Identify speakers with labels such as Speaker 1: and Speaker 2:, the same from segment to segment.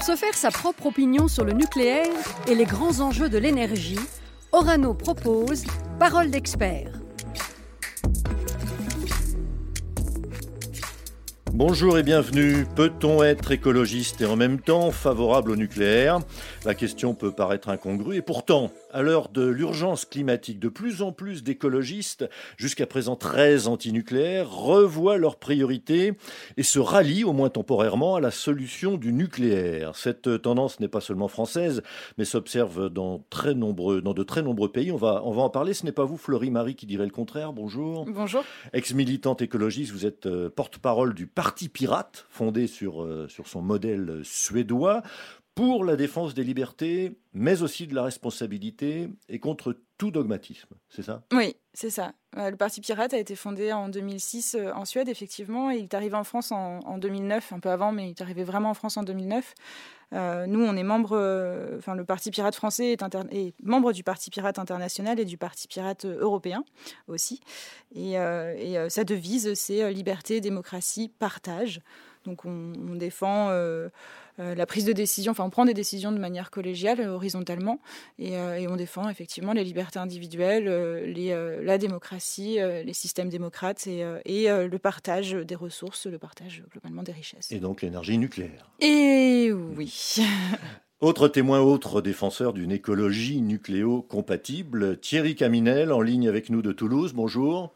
Speaker 1: Pour se faire sa propre opinion sur le nucléaire et les grands enjeux de l'énergie, Orano propose Parole d'expert.
Speaker 2: Bonjour et bienvenue. Peut-on être écologiste et en même temps favorable au nucléaire? La question peut paraître incongrue et pourtant, à l'heure de l'urgence climatique, de plus en plus d'écologistes, jusqu'à présent très antinucléaires, revoient leurs priorités et se rallient, au moins temporairement, à la solution du nucléaire. Cette tendance n'est pas seulement française, mais s'observe dans, très nombreux, dans de très nombreux pays. On va, on va en parler. Ce n'est pas vous, Florie Marie, qui dirait le contraire. Bonjour.
Speaker 3: Bonjour.
Speaker 2: Ex-militante écologiste, vous êtes euh, porte-parole du Parti Pirate, fondé sur, euh, sur son modèle suédois pour la défense des libertés, mais aussi de la responsabilité et contre tout dogmatisme. C'est ça?
Speaker 3: Oui, c'est ça. Euh, le Parti Pirate a été fondé en 2006 euh, en Suède, effectivement, et il est arrivé en France en, 2009, un peu avant, mais il est arrivé vraiment en France en 2009. Euh, nous, on est membre, enfin, le Parti Pirate français est, membre du Parti Pirate international et du Parti Pirate européen aussi. Et, et sa devise, c'est liberté, démocratie, partage. Donc on, défend euh, euh, la prise de décision, enfin on prend des décisions de manière collégiale, euh, horizontalement, et, on défend effectivement les libertés individuelles, la démocratie, les systèmes démocrates et, le partage des ressources, le partage globalement des richesses.
Speaker 2: Et donc l'énergie nucléaire.
Speaker 3: Et oui.
Speaker 2: Autre témoin, autre défenseur d'une écologie nucléo-compatible, Thierry Caminel, en ligne avec nous de Toulouse. Bonjour.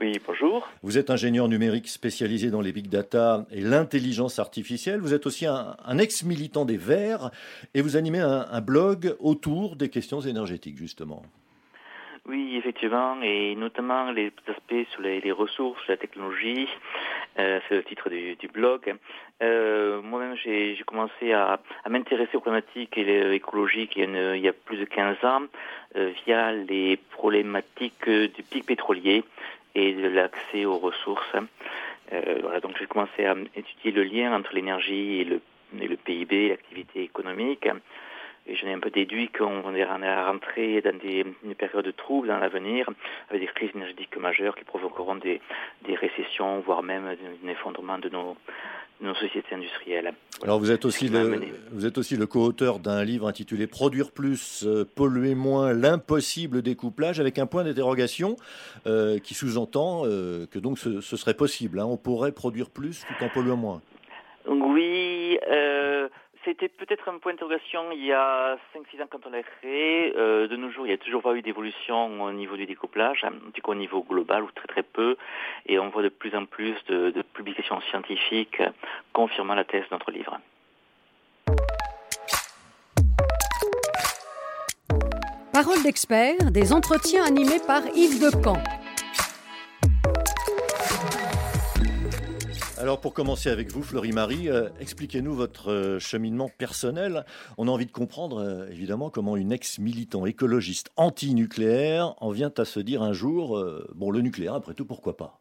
Speaker 4: Oui, bonjour.
Speaker 2: Vous êtes ingénieur numérique spécialisé dans les big data et l'intelligence artificielle. Vous êtes aussi un, ex-militant des Verts et vous animez un, blog autour des questions énergétiques, justement.
Speaker 4: Oui, effectivement, et notamment les aspects sur les, ressources, la technologie, euh, c'est le titre du, blog. Euh, moi-même, j'ai commencé à, m'intéresser aux problématiques écologiques il y, a, il y a plus de 15 ans euh, via les problématiques du pic pétrolier et de l'accès aux ressources. Euh, donc j'ai commencé à étudier le lien entre l'énergie et le, PIB, l'activité économique. Et j'en ai un peu déduit qu'on est rentrer dans des, une période de trouble dans l'avenir, avec des crises énergétiques majeures qui provoqueront des récessions, voire même un effondrement de nos, nos sociétés industrielles.
Speaker 2: Alors vous êtes aussi le, vous êtes aussi le co-auteur d'un livre intitulé Produire plus, euh, polluer moins, l'impossible découplage, avec un point d'interrogation euh, qui sous-entend euh, que donc ce, serait possible. Hein. on pourrait produire plus tout en polluant moins.
Speaker 4: Oui. C'était peut-être un point d'interrogation il y a 5-6 ans quand on l'a créé. Euh, de nos jours, il n'y a toujours pas eu d'évolution au niveau du découplage, en tout au niveau global ou très très peu. Et on voit de plus en plus de, de publications scientifiques confirmant la thèse de notre livre.
Speaker 1: Parole d'expert, des entretiens animés par Yves Decamp.
Speaker 2: Alors pour commencer avec vous, Florie-Marie, euh, expliquez-nous votre euh, cheminement personnel. On a envie de comprendre euh, évidemment comment une ex-militant écologiste anti-nucléaire en vient à se dire un jour, bon le nucléaire après tout, pourquoi pas?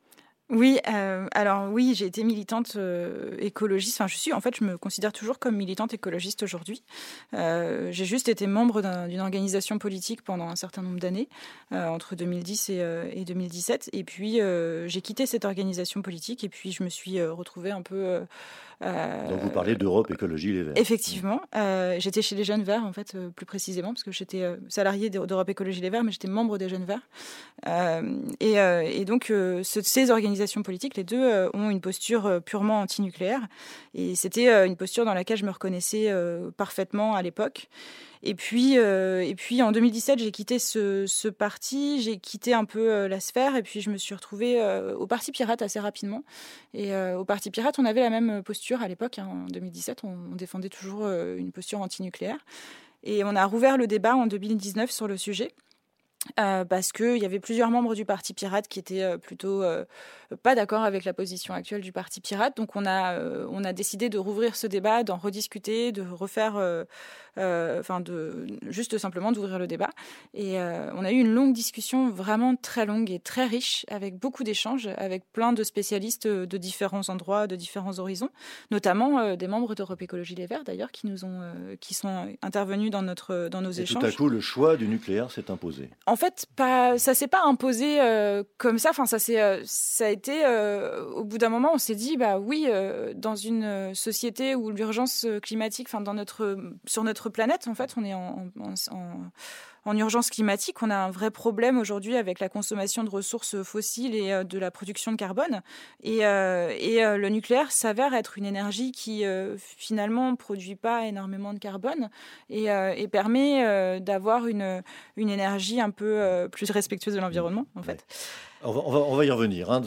Speaker 3: Oui, euh, alors oui, j'ai été militante euh, écologiste. Enfin, je suis, en fait, je me considère toujours comme militante écologiste aujourd'hui. Euh, j'ai juste été membre d'une organisation politique pendant un certain nombre d'années, entre 2010 et, et, 2017. Et puis, j'ai quitté cette organisation politique et puis je me suis retrouvée un peu
Speaker 2: euh, Donc vous parlez d'Europe Écologie Les Verts.
Speaker 3: Effectivement. Euh, j'étais chez les Jeunes Verts, en fait, euh, plus précisément, parce que j'étais salarié d'Europe Écologie Les Verts, mais j'étais membre des Jeunes Verts. Et, et, donc, ces organisations politiques, les deux, ont une posture purement antinucléaire. Et c'était une posture dans laquelle je me reconnaissais parfaitement à l'époque. Et puis, euh, et puis en 2017, j'ai quitté ce, parti, j'ai quitté un peu euh, la sphère, et puis je me suis retrouvée euh, au Parti Pirate assez rapidement. Et au Parti Pirate, on avait la même posture à l'époque. Hein, en 2017, on, on défendait toujours une posture antinucléaire. Et on a rouvert le débat en 2019 sur le sujet. Euh, parce qu'il y avait plusieurs membres du Parti Pirate qui étaient euh, plutôt euh, pas d'accord avec la position actuelle du Parti Pirate. Donc on a, on a décidé de rouvrir ce débat, d'en rediscuter, de refaire, enfin de juste simplement d'ouvrir le débat. Et on a eu une longue discussion, vraiment très longue et très riche, avec beaucoup d'échanges, avec plein de spécialistes de différents endroits, de différents horizons, notamment des membres d'Europe Écologie Les Verts d'ailleurs, qui nous ont, qui sont intervenus dans notre, dans nos
Speaker 2: et
Speaker 3: échanges.
Speaker 2: Tout à coup, le choix du nucléaire s'est imposé.
Speaker 3: En fait, pas, ça s'est pas imposé euh, comme ça. Enfin, ça euh, ça a été. Euh, au bout d'un moment, on s'est dit, bah oui, dans une société où l'urgence climatique, enfin, dans notre, sur notre planète, en fait, on est en urgence climatique. On a un vrai problème aujourd'hui avec la consommation de ressources fossiles et euh, de la production de carbone. Et, euh, et euh, le nucléaire s'avère être une énergie qui finalement produit pas énormément de carbone et, et permet d'avoir une, une énergie un peu plus respectueuse de l'environnement en fait.
Speaker 2: On va, on va, y revenir hein,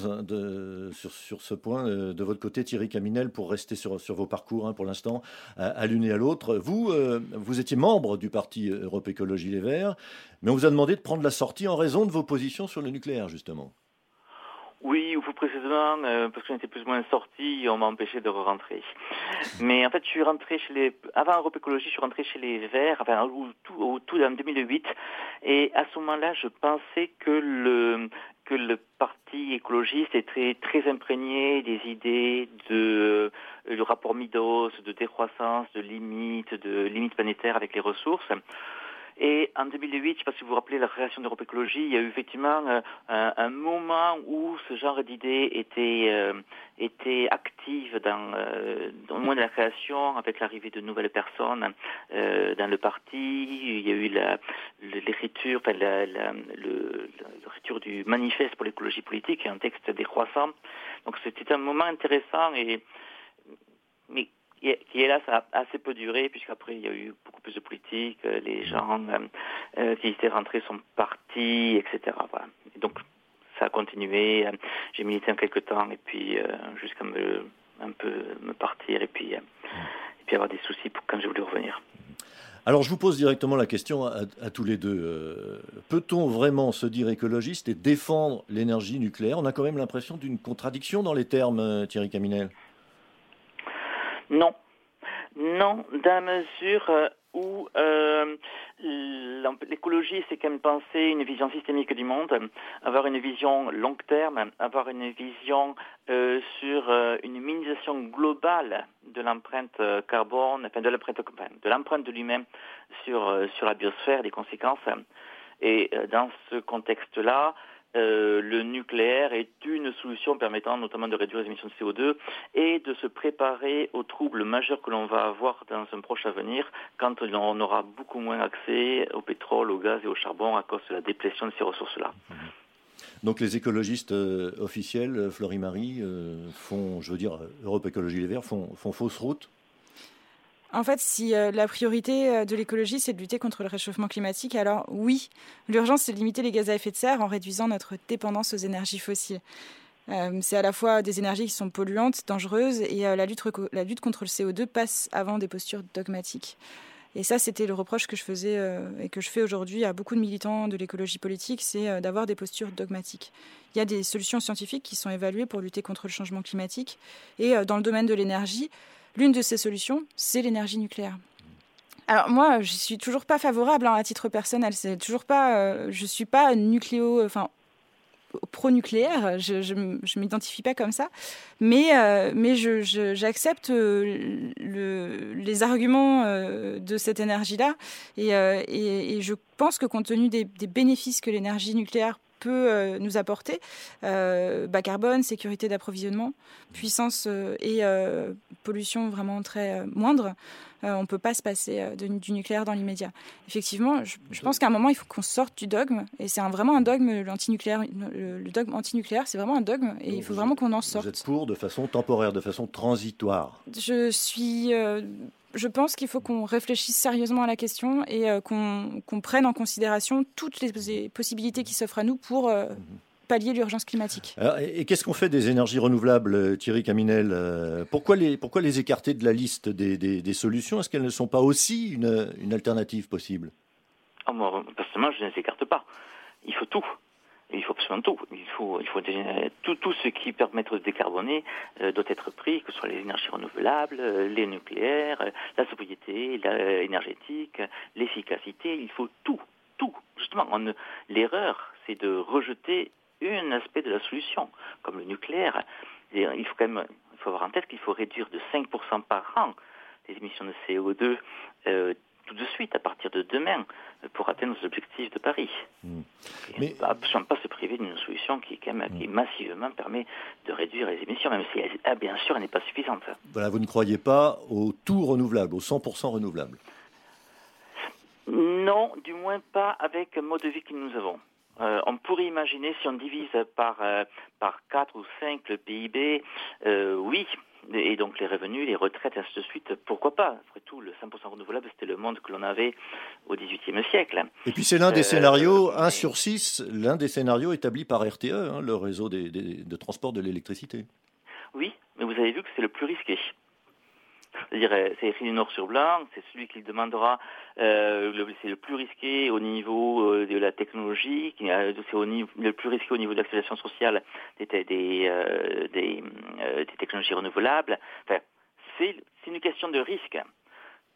Speaker 2: sur, ce point euh, de votre côté, Thierry Caminel, pour rester sur, vos parcours hein, pour l'instant, à, l'une et à l'autre. Vous, euh, vous étiez membre du parti Europe Écologie Les Verts, mais on vous a demandé de prendre la sortie en raison de vos positions sur le nucléaire, justement.
Speaker 4: Oui, ou plus précisément, euh, parce que j'étais plus ou moins sorti, on m'a empêché de re-rentrer. Mais en fait, je suis rentré chez les... Avant Europe Écologie, je suis rentré chez les Verts, enfin, au tout, au tout en 2008. Et à ce moment-là, je pensais que le, que le parti écologiste était très imprégné des idées de euh, le rapport Midos, de décroissance, de limites, de limites planétaires avec les ressources. Et en 2008, je ne sais pas si vous vous rappelez la création d'Europe Écologie, il y a eu effectivement euh, un, moment où ce genre d'idées était, euh, était active dans, euh, au moins de la création, avec l'arrivée de nouvelles personnes dans le parti. Il y a eu l'écriture, enfin, l'écriture du manifeste pour l'écologie politique, un texte décroissant. Donc c'était un moment intéressant et mais qui, est là, ça a assez peu duré, puisqu'après, il y a eu beaucoup plus de politique, euh, les gens euh, euh, qui étaient rentrés sont partis, etc. Voilà. donc, ça a continué. J'ai milité un quelques temps, et puis jusqu'à me, un peu me partir, et puis, et puis avoir des soucis pour quand j'ai voulu revenir.
Speaker 2: Alors je vous pose directement la question à, à tous les deux. Peut-on vraiment se dire écologiste et défendre l'énergie nucléaire? On a quand même l'impression d'une contradiction dans les termes, Thierry Caminel.
Speaker 4: Non. Non, dans la mesure euh, où euh, l'écologie, c'est quand même penser une vision systémique du monde, avoir une vision long terme, avoir une vision euh, sur une minimisation globale de l'empreinte carbone, enfin de l'empreinte de l'empreinte de l'humain sur sur la biosphère, des conséquences. Et dans ce contexte-là, euh, le nucléaire est une solution permettant notamment de réduire les émissions de CO2 et de se préparer aux troubles majeurs que l'on va avoir dans un proche avenir quand on aura beaucoup moins accès au pétrole, au gaz et au charbon à cause de la déplétion de ces ressources-là.
Speaker 2: Donc les écologistes euh, officiels, euh, Florie-Marie, font, je veux dire, Europe Écologie Les Verts, font fausse route
Speaker 3: en fait, si euh, la priorité euh, de l'écologie, c'est de lutter contre le réchauffement climatique, alors oui, l'urgence, c'est de limiter les gaz à effet de serre en réduisant notre dépendance aux énergies fossiles. Euh, c'est à la fois des énergies qui sont polluantes, dangereuses, et la, lutte, la lutte contre le CO2 passe avant des postures dogmatiques. Et ça, c'était le reproche que je faisais et que je fais aujourd'hui à beaucoup de militants de l'écologie politique, c'est d'avoir des postures dogmatiques. Il y a des solutions scientifiques qui sont évaluées pour lutter contre le changement climatique. Et dans le domaine de l'énergie, L'une de ces solutions, c'est l'énergie nucléaire. Alors moi, je suis toujours pas favorable hein, à titre personnel. C'est toujours euh, suis pas nucléo, enfin pro-nucléaire. Je, je, m'identifie pas comme ça, mais euh, j'accepte euh, les arguments de cette énergie-là et, et, je pense que compte tenu des bénéfices que l'énergie nucléaire peut euh, nous apporter. Euh, bas carbone, sécurité d'approvisionnement, puissance euh, et pollution vraiment très moindre. on ne peut pas se passer du nucléaire dans l'immédiat. Effectivement, je, pense qu'à un moment, il faut qu'on sorte du dogme. Et c'est vraiment un dogme, l'antinucléaire. Le, le, dogme antinucléaire, c'est vraiment un dogme. Et il faut vraiment qu'on en sorte.
Speaker 2: Vous êtes pour de façon temporaire, de façon transitoire
Speaker 3: Je suis je pense qu'il faut qu'on réfléchisse sérieusement à la question et euh, qu'on prenne en considération toutes les possibilités qui s'offrent à nous pour euh, pallier l'urgence climatique.
Speaker 2: et, qu'est-ce qu'on fait des énergies renouvelables, euh, Thierry Caminel pourquoi les, pourquoi les écarter de la liste des, solutions? Est-ce qu'elles ne sont pas aussi une, une alternative possible?
Speaker 4: Ah, Moi, personnellement, je ne les écarte pas. Il faut tout il faut absolument tout. Il faut, il faut tout, tout ce qui permet de décarboner euh, doit être pris, que ce soit les énergies renouvelables, euh, les nucléaires, euh, la sobriété énergétique, l'efficacité. Il faut tout, tout. Justement, l'erreur, c'est de rejeter un aspect de la solution, comme le nucléaire. il faut quand même, il faut avoir en tête qu'il faut réduire de 5% par an les émissions de CO2 tout de suite, à partir de demain, pour atteindre nos objectifs de Paris.
Speaker 2: Hmm.
Speaker 4: Mais... On ne pas se priver d'une solution qui, quand même, qui hmm. massivement permet de réduire les émissions, même si, elle, bien sûr, elle n'est pas suffisante.
Speaker 2: Voilà, vous ne croyez pas au tout renouvelable, au 100% renouvelable?
Speaker 4: Non, du moins pas avec le mode de vie que nous avons. Euh, on pourrait imaginer, si on divise par, euh, par 4 ou 5 le PIB, euh, oui, et donc les revenus, les retraites, ainsi de suite, pourquoi pas? Après tout, le 100% renouvelable, c'était le monde que l'on avait au XVIIIe siècle.
Speaker 2: Et puis c'est l'un des scénarios, 1 sur 6, l'un des scénarios établis par RTE, hein, le réseau de transport de l'électricité.
Speaker 4: Oui, mais vous avez vu que c'est le plus risqué. C'est-à-dire, euh, c'est écrit noir sur blanc, c'est celui qui demandera, euh, c'est le plus risqué au niveau euh, de la technologie, c'est le plus risqué au niveau de l'accélération sociale des, des, technologies renouvelables. Enfin, c'est une question de risque.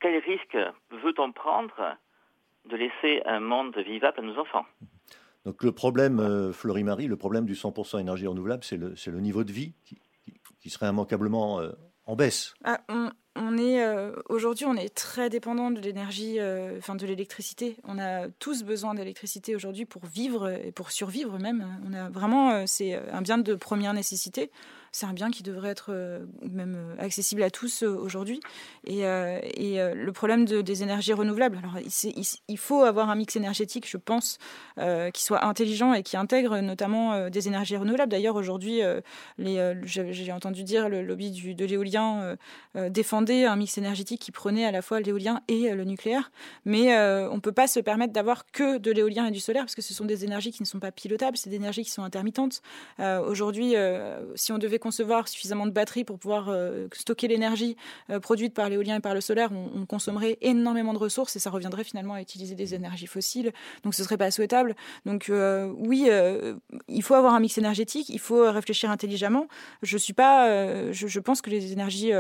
Speaker 4: Quel risque veut-on prendre de laisser un monde vivable à nos enfants?
Speaker 2: Donc le problème, Florie-Marie, le problème du 100% énergie renouvelable, c'est le, le, niveau de vie qui, qui serait immanquablement en baisse.
Speaker 3: Ah, on est euh, aujourd'hui, on est très dépendant de l'énergie, euh, enfin de l'électricité. On a tous besoin d'électricité aujourd'hui pour vivre et pour survivre même. On a vraiment, euh, c'est un bien de première nécessité c'est un bien qui devrait être euh, même euh, accessible à tous euh, aujourd'hui. Et, le problème des énergies renouvelables, alors il, faut avoir un mix énergétique, je pense, qui soit intelligent et qui intègre notamment des énergies renouvelables. D'ailleurs, aujourd'hui, j'ai entendu dire le lobby du, de l'éolien défendait un mix énergétique qui prenait à la fois l'éolien et le nucléaire. Mais on ne peut pas se permettre d'avoir que de l'éolien et du solaire parce que ce sont des énergies qui ne sont pas pilotables, c'est des énergies qui sont intermittentes. aujourd'hui, si on devait concevoir suffisamment de batteries pour pouvoir euh, stocker l'énergie euh, produite par l'éolien et par le solaire, on, consommerait énormément de ressources et ça reviendrait finalement à utiliser des énergies fossiles. Donc ce serait pas souhaitable. Donc euh, oui, il faut avoir un mix énergétique, il faut réfléchir intelligemment. Je suis pas, je, pense que les énergies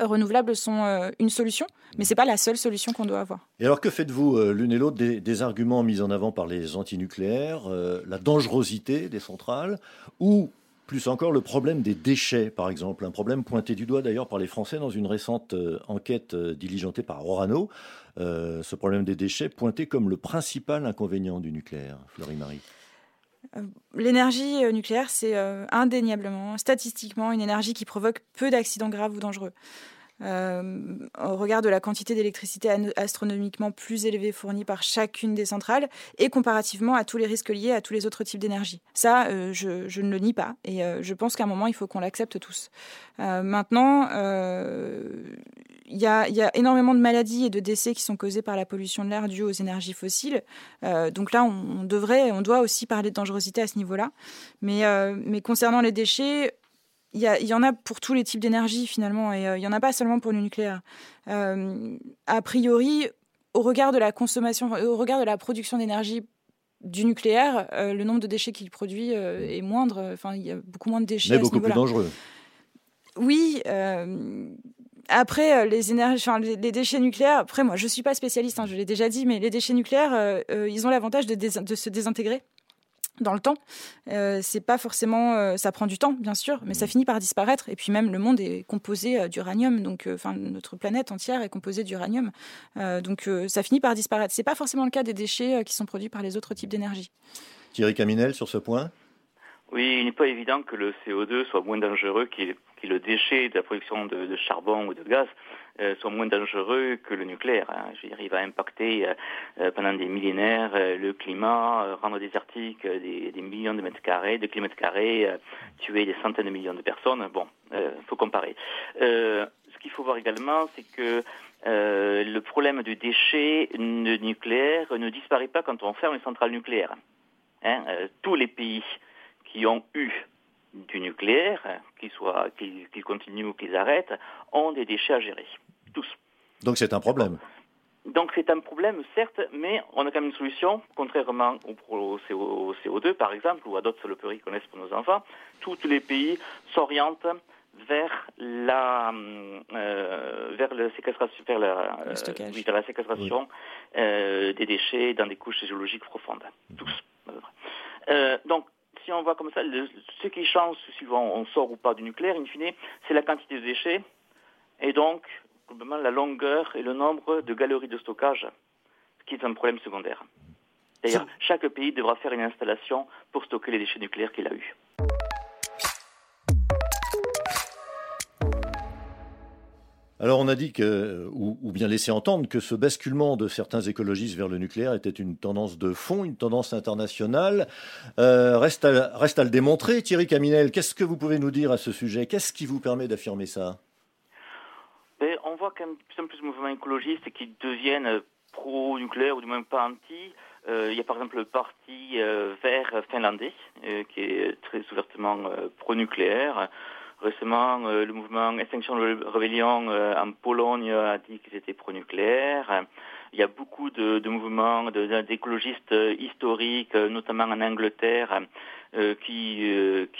Speaker 3: renouvelables sont une solution, mais c'est pas la seule solution qu'on doit avoir.
Speaker 2: Et alors que faites-vous l'une et l'autre? Des, des, arguments mis en avant par les antinucléaires, la dangerosité des centrales ou plus encore le problème des déchets, par exemple, un problème pointé du doigt d'ailleurs par les Français dans une récente euh, enquête euh, diligentée par Orano. Euh, ce problème des déchets pointé comme le principal inconvénient du nucléaire, Florie-Marie.
Speaker 3: L'énergie nucléaire, c'est indéniablement, statistiquement, une énergie qui provoque peu d'accidents graves ou dangereux. Euh, au regard de la quantité d'électricité astronomiquement plus élevée fournie par chacune des centrales et comparativement à tous les risques liés à tous les autres types d'énergie. Ça, euh, je, ne le nie pas et euh, je pense qu'à un moment, il faut qu'on l'accepte tous. maintenant, il y, a, énormément de maladies et de décès qui sont causés par la pollution de l'air due aux énergies fossiles. donc là, on, devrait, on doit aussi parler de dangerosité à ce niveau-là. Mais, mais concernant les déchets, il y, en a pour tous les types d'énergie finalement, et euh, il n'y en a pas seulement pour le nucléaire. Euh, a priori, au regard de la consommation, au regard de la production d'énergie du nucléaire, euh, le nombre de déchets qu'il produit est moindre. Enfin, il y a beaucoup moins de déchets.
Speaker 2: Mais beaucoup plus dangereux.
Speaker 3: Oui. après, les, énergies, les, déchets nucléaires, après, moi, je ne suis pas spécialiste, hein, je l'ai déjà dit, mais les déchets nucléaires, ils ont l'avantage de, de, se désintégrer dans le temps. Euh, c'est pas forcément, euh, ça prend du temps, bien sûr, mais ça finit par disparaître. Et puis même le monde est composé euh, d'uranium, donc enfin notre planète entière est composée d'uranium, donc ça finit par disparaître. C'est pas forcément le cas des déchets qui sont produits par les autres types d'énergie.
Speaker 2: Thierry Caminel sur ce point.
Speaker 4: Oui, il n'est pas évident que le CO2 soit moins dangereux qu'il le déchet de la production de, charbon ou de gaz euh, soit moins dangereux que le nucléaire. Hein. Je veux dire, il va impacter euh, euh, pendant des millénaires le climat, rendre désertique des, des, millions de mètres carrés, de kilomètres carrés, tuer des centaines de millions de personnes. Bon, il faut comparer. ce qu'il faut voir également, c'est que le problème du déchet nucléaire ne disparaît pas quand on ferme les centrales nucléaires. Hein. tous les pays qui ont eu du nucléaire, qu'ils soient, qu'ils continuent ou qu'ils arrêtent, ont des déchets à gérer. Tous.
Speaker 2: Donc c'est un problème.
Speaker 4: Donc c'est un problème, certes, mais on a quand même une solution, contrairement au, CO2 par exemple, ou à d'autres saloperies qu'on laisse pour nos enfants. Tous les pays s'orientent vers la euh, vers le séquestration vers la,
Speaker 3: euh,
Speaker 4: la séquestration euh, des déchets dans des couches géologiques profondes tous donc si on voit comme ça, ce qui change si on sort ou pas du nucléaire, in fine, c'est la quantité de déchets et donc globalement la longueur et le nombre de galeries de stockage, ce qui est un problème secondaire. D'ailleurs, chaque pays devra faire une installation pour stocker les déchets nucléaires qu'il a eus.
Speaker 2: Alors on a dit que, ou, bien laissé entendre que ce basculement de certains écologistes vers le nucléaire était une tendance de fond, une tendance internationale. Euh, reste, à, reste à le démontrer. Thierry Caminel, qu'est-ce que vous pouvez nous dire à ce sujet? Qu'est-ce qui vous permet d'affirmer ça?
Speaker 4: Quand même plus en plus de mouvements écologistes qui deviennent pro-nucléaire ou du moins pas anti. Euh, il y a par exemple le parti euh, vert finlandais qui est très ouvertement pro-nucléaire. Récemment, euh, le mouvement Extinction Rebellion euh, en Pologne a dit qu'ils étaient pro-nucléaires. Il y a beaucoup de, de mouvements d'écologistes historiques, notamment en Angleterre, euh, qui,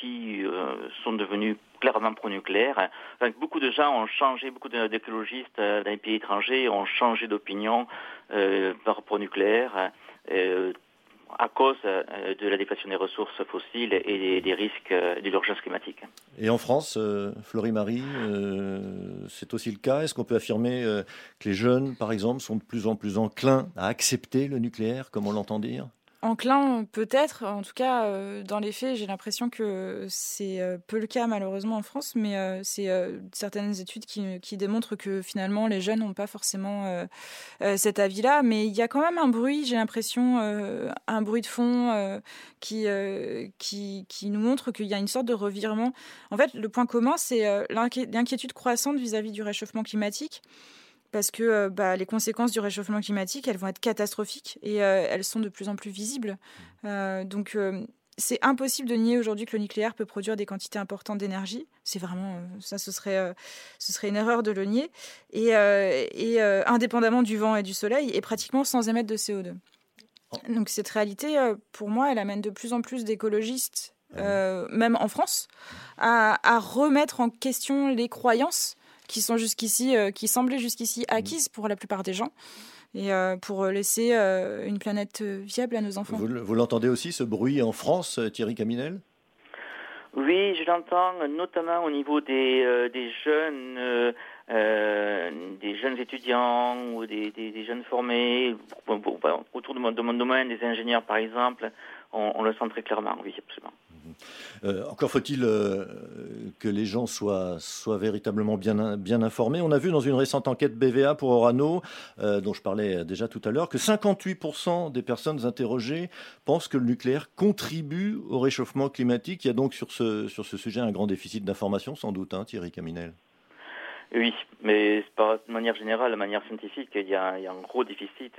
Speaker 4: qui sont devenus clairement pro-nucléaires. beaucoup de gens ont changé, beaucoup d'écologistes dans les pays étrangers ont changé d'opinion par pro-nucléaire à cause euh, de la déplétion des ressources fossiles et des, risques euh, de l'urgence climatique.
Speaker 2: Et en France, euh, Florie-Marie, c'est aussi le cas? Est-ce qu'on peut affirmer que les jeunes, par exemple, sont de plus en plus enclins à accepter le nucléaire, comme on l'entend dire?
Speaker 3: Enclin, peut-être. En tout cas, euh, dans les faits, j'ai l'impression que c'est euh, peu le cas malheureusement en France, mais euh, c'est certaines études qui, démontrent que finalement les jeunes n'ont pas forcément cet avis-là. Mais il y a quand même un bruit, j'ai l'impression, un bruit de fond qui, qui, nous montre qu'il y a une sorte de revirement. En fait, le point commun, c'est l'inquiétude croissante vis à -vis du réchauffement climatique parce que euh, bah, les conséquences du réchauffement climatique, elles vont être catastrophiques et euh, elles sont de plus en plus visibles. Mmh. Euh, donc c'est impossible de nier aujourd'hui que le nucléaire peut produire des quantités importantes d'énergie. C'est vraiment ça, ce serait, ce serait une erreur de le nier. Et, et indépendamment du vent et du soleil, et pratiquement sans émettre de CO2. Donc cette réalité, pour moi, elle amène de plus en plus d'écologistes, même en France, à, à, remettre en question les croyances qui sont jusqu'ici, euh, qui semblaient jusqu'ici mmh. acquises pour la plupart des gens et euh, pour laisser euh, une planète viable à nos enfants.
Speaker 2: Vous, l'entendez aussi, ce bruit en France, Thierry Caminel?
Speaker 4: Oui, je l'entends notamment au niveau des, des jeunes. des jeunes étudiants ou des, des, jeunes formés autour de mon, de mon, domaine, des ingénieurs par exemple, on, on le sent très clairement, oui, absolument.
Speaker 2: Euh, encore faut-il euh, que les gens soient, soient véritablement bien, bien informés. On a vu dans une récente enquête BVA pour Orano, euh, dont je parlais déjà tout à l'heure, que 58% des personnes interrogées pensent que le nucléaire contribue au réchauffement climatique. Il y a donc sur ce, sur ce sujet un grand déficit d'information, sans doute, hein, Thierry Caminel.
Speaker 4: Oui, mais de manière générale, de manière scientifique, il y a, un gros déficit.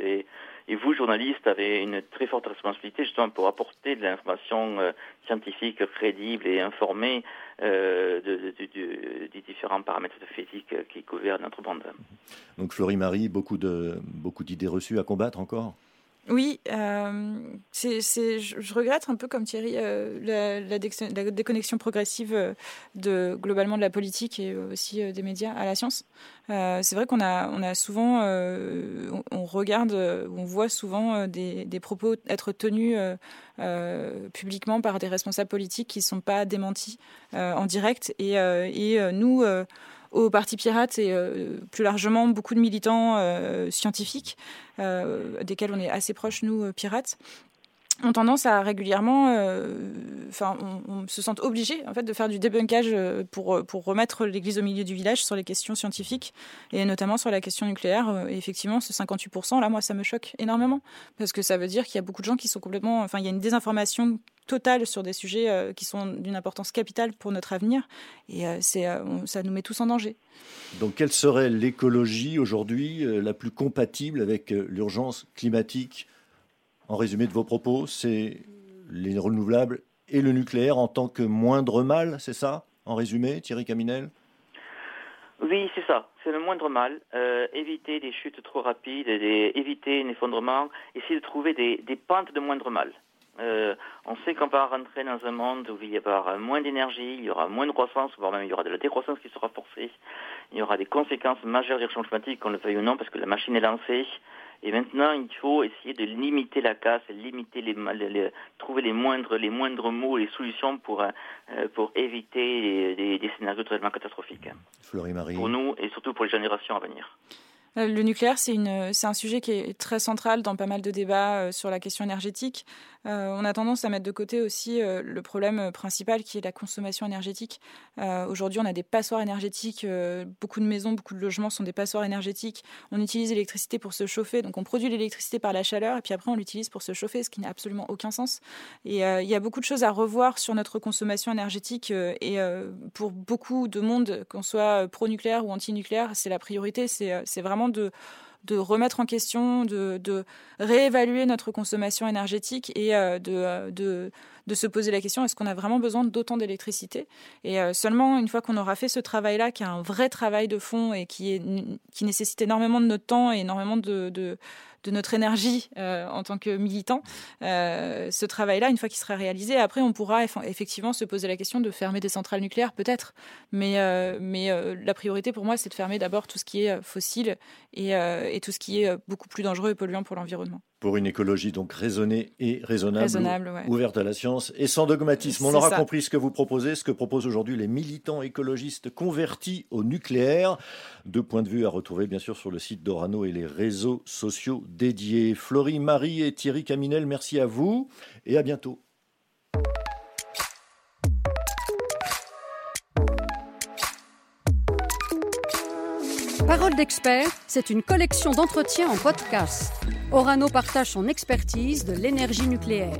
Speaker 4: Vous, journalistes, avez une très forte responsabilité justement pour apporter de l'information euh, scientifique crédible et informée euh, des différents paramètres de physique qui gouvernent notre monde.
Speaker 2: Donc, Florie Marie, beaucoup d'idées reçues à combattre encore?
Speaker 3: Oui, euh, c'est, je, regrette un peu comme Thierry euh, la, déconnexion progressive euh, de globalement de la politique et aussi des médias à la science. c'est vrai qu'on a, souvent, on, regarde, on voit souvent des, propos être tenus publiquement par des responsables politiques qui ne sont pas démentis en direct et nous au Parti Pirate et euh, plus largement beaucoup de militants euh, scientifiques, euh, desquels on est assez proches, nous, pirates ont tendance à régulièrement, enfin, on, se sent obligé en fait de faire du débunkage pour pour remettre l'Église au milieu du village sur les questions scientifiques et notamment sur la question nucléaire. Effectivement, ce 58 là, moi, ça me choque énormément parce que ça veut dire qu'il y a beaucoup de gens qui sont complètement, enfin, il y a une désinformation totale sur des sujets euh, qui sont d'une importance capitale pour notre avenir. Et euh, c'est, euh, ça nous met tous en danger.
Speaker 2: Donc, quelle serait l'écologie aujourd'hui la plus compatible avec l'urgence climatique En résumé de vos propos, c'est les renouvelables et le nucléaire en tant que moindre mal, c'est ça En résumé, Thierry Caminel?
Speaker 4: Oui, c'est ça. C'est le moindre mal. éviter des chutes trop rapides, éviter un effondrement, essayer de trouver des, des pentes de moindre mal. Euh, on sait qu'on va rentrer dans un monde où il y aura moins d'énergie, il y aura moins de croissance, voire même il y aura de la décroissance qui sera forcée. Il y aura des conséquences majeures du changement climatique, qu'on le veuille ou non, parce que la machine est lancée Et maintenant, il faut essayer de limiter la casse, limiter les, les trouver les moindres, les moindres mots, les solutions pour, euh, pour éviter des scénarios totalement catastrophiques.
Speaker 2: Florie-Marie.
Speaker 4: Pour nous et surtout pour les générations à venir.
Speaker 3: Euh, le nucléaire, c'est un sujet qui est très central dans pas mal de débats euh, sur la question énergétique. Euh, on a tendance à mettre de côté aussi le problème principal qui est la consommation énergétique. Aujourd'hui, on a des passoires énergétiques. beaucoup de maisons, beaucoup de logements sont des passoires énergétiques. On utilise l'électricité pour se chauffer. Donc, on produit l'électricité par la chaleur et puis après, on l'utilise pour se chauffer, ce qui n'a absolument aucun sens. Et il y a beaucoup de choses à revoir sur notre consommation énergétique. et pour beaucoup de monde, qu'on soit pro-nucléaire ou anti-nucléaire, c'est la priorité. C'est vraiment de, remettre en question, de, réévaluer notre consommation énergétique et euh, de, euh, de, se poser la question est-ce qu'on a vraiment besoin d'autant d'électricité? Et euh, seulement une fois qu'on aura fait ce travail-là, qui est un vrai travail de fond et qui nécessite énormément de notre temps et énormément de, de notre énergie euh, en tant que militant. Euh, ce travail-là, une fois qu'il sera réalisé, après, on pourra effectivement se poser la question de fermer des centrales nucléaires, peut-être. Mais, euh, mais la priorité pour moi, c'est de fermer d'abord tout ce qui est fossile et, et tout ce qui est beaucoup plus dangereux et polluant pour l'environnement
Speaker 2: pour une écologie donc raisonnée et raisonnable, ouverte à la science et sans dogmatisme. On aura compris ce que vous proposez, ce que proposent aujourd'hui les militants écologistes convertis au nucléaire. Deux points de vue à retrouver bien sûr sur le site d'Orano et les réseaux sociaux dédiés. Florie, Marie et Thierry Caminel, merci à vous et à bientôt.
Speaker 1: Parole d'expert, c'est une collection d'entretiens en podcast. Orano partage son expertise de l'énergie nucléaire.